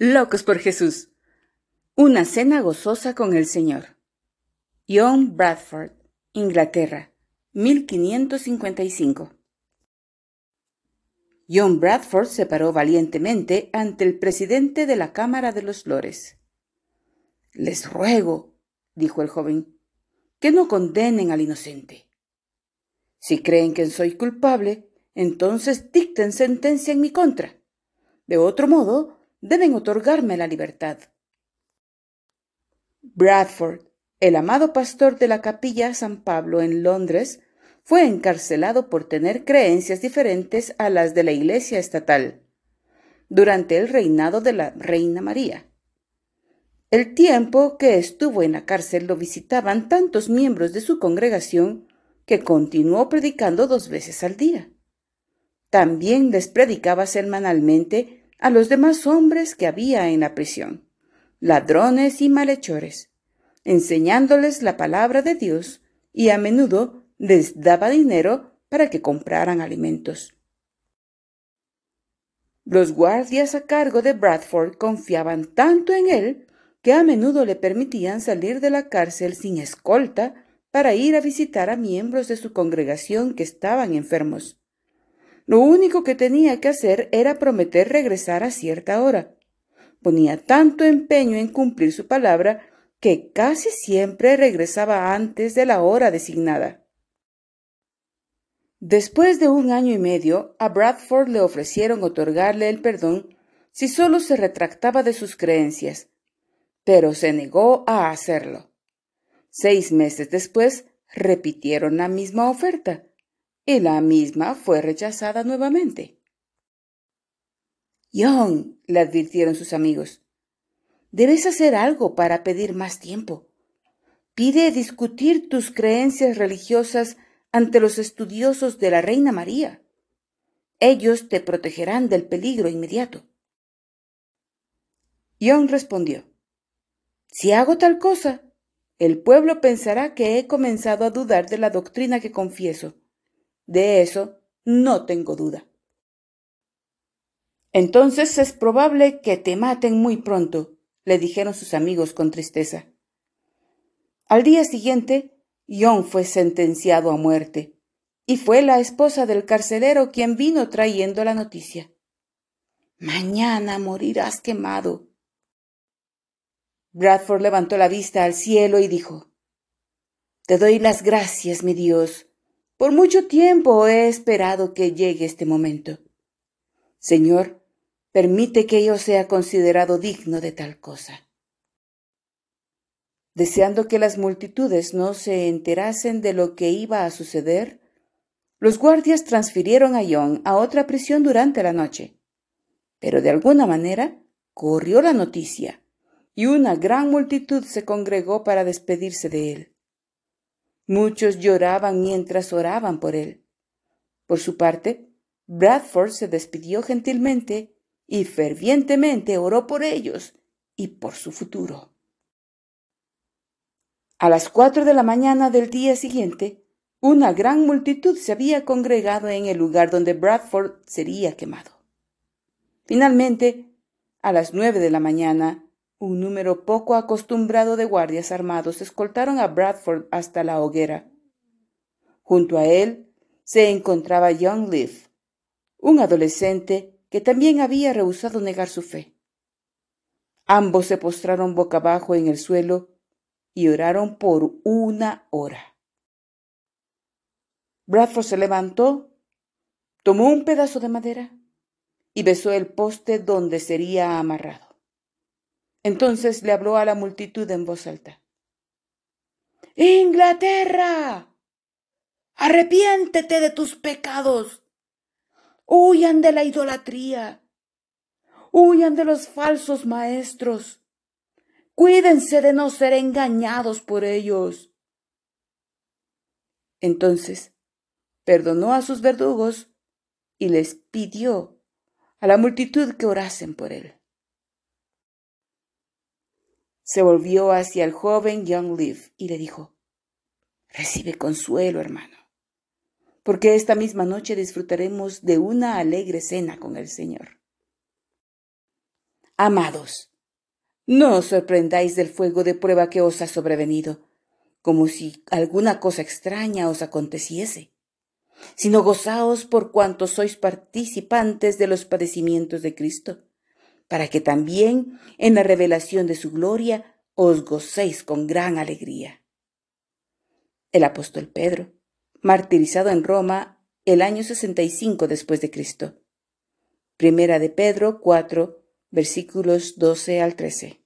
Locos por Jesús. Una cena gozosa con el Señor. John Bradford, Inglaterra, 1555. John Bradford se paró valientemente ante el presidente de la Cámara de los Lores. Les ruego, dijo el joven, que no condenen al inocente. Si creen que soy culpable, entonces dicten sentencia en mi contra. De otro modo, deben otorgarme la libertad. Bradford, el amado pastor de la capilla San Pablo en Londres, fue encarcelado por tener creencias diferentes a las de la Iglesia estatal durante el reinado de la Reina María. El tiempo que estuvo en la cárcel lo visitaban tantos miembros de su congregación que continuó predicando dos veces al día. También les predicaba semanalmente a los demás hombres que había en la prisión, ladrones y malhechores, enseñándoles la palabra de Dios y a menudo les daba dinero para que compraran alimentos. Los guardias a cargo de Bradford confiaban tanto en él que a menudo le permitían salir de la cárcel sin escolta para ir a visitar a miembros de su congregación que estaban enfermos. Lo único que tenía que hacer era prometer regresar a cierta hora. Ponía tanto empeño en cumplir su palabra que casi siempre regresaba antes de la hora designada. Después de un año y medio, a Bradford le ofrecieron otorgarle el perdón si solo se retractaba de sus creencias, pero se negó a hacerlo. Seis meses después, repitieron la misma oferta, y la misma fue rechazada nuevamente. John, le advirtieron sus amigos, debes hacer algo para pedir más tiempo. Pide discutir tus creencias religiosas ante los estudiosos de la Reina María. Ellos te protegerán del peligro inmediato. John respondió, Si hago tal cosa, el pueblo pensará que he comenzado a dudar de la doctrina que confieso de eso no tengo duda. Entonces es probable que te maten muy pronto, le dijeron sus amigos con tristeza. Al día siguiente, John fue sentenciado a muerte, y fue la esposa del carcelero quien vino trayendo la noticia. Mañana morirás quemado. Bradford levantó la vista al cielo y dijo, Te doy las gracias, mi Dios, por mucho tiempo he esperado que llegue este momento. Señor, permite que yo sea considerado digno de tal cosa. Deseando que las multitudes no se enterasen de lo que iba a suceder, los guardias transfirieron a John a otra prisión durante la noche. Pero de alguna manera corrió la noticia, y una gran multitud se congregó para despedirse de él. Muchos lloraban mientras oraban por él. Por su parte, Bradford se despidió gentilmente y fervientemente oró por ellos y por su futuro. A las cuatro de la mañana del día siguiente, una gran multitud se había congregado en el lugar donde Bradford sería quemado. Finalmente, a las nueve de la mañana, un número poco acostumbrado de guardias armados escoltaron a Bradford hasta la hoguera. Junto a él se encontraba Young Leaf, un adolescente que también había rehusado negar su fe. Ambos se postraron boca abajo en el suelo y oraron por una hora. Bradford se levantó, tomó un pedazo de madera y besó el poste donde sería amarrado. Entonces le habló a la multitud en voz alta. Inglaterra, arrepiéntete de tus pecados. Huyan de la idolatría. Huyan de los falsos maestros. Cuídense de no ser engañados por ellos. Entonces perdonó a sus verdugos y les pidió a la multitud que orasen por él se volvió hacia el joven Young Leaf y le dijo, Recibe consuelo, hermano, porque esta misma noche disfrutaremos de una alegre cena con el Señor. Amados, no os sorprendáis del fuego de prueba que os ha sobrevenido, como si alguna cosa extraña os aconteciese, sino gozaos por cuanto sois participantes de los padecimientos de Cristo, para que también en la revelación de su gloria os gocéis con gran alegría. El apóstol Pedro, martirizado en Roma el año 65 después de Cristo. Primera de Pedro 4, versículos 12 al 13.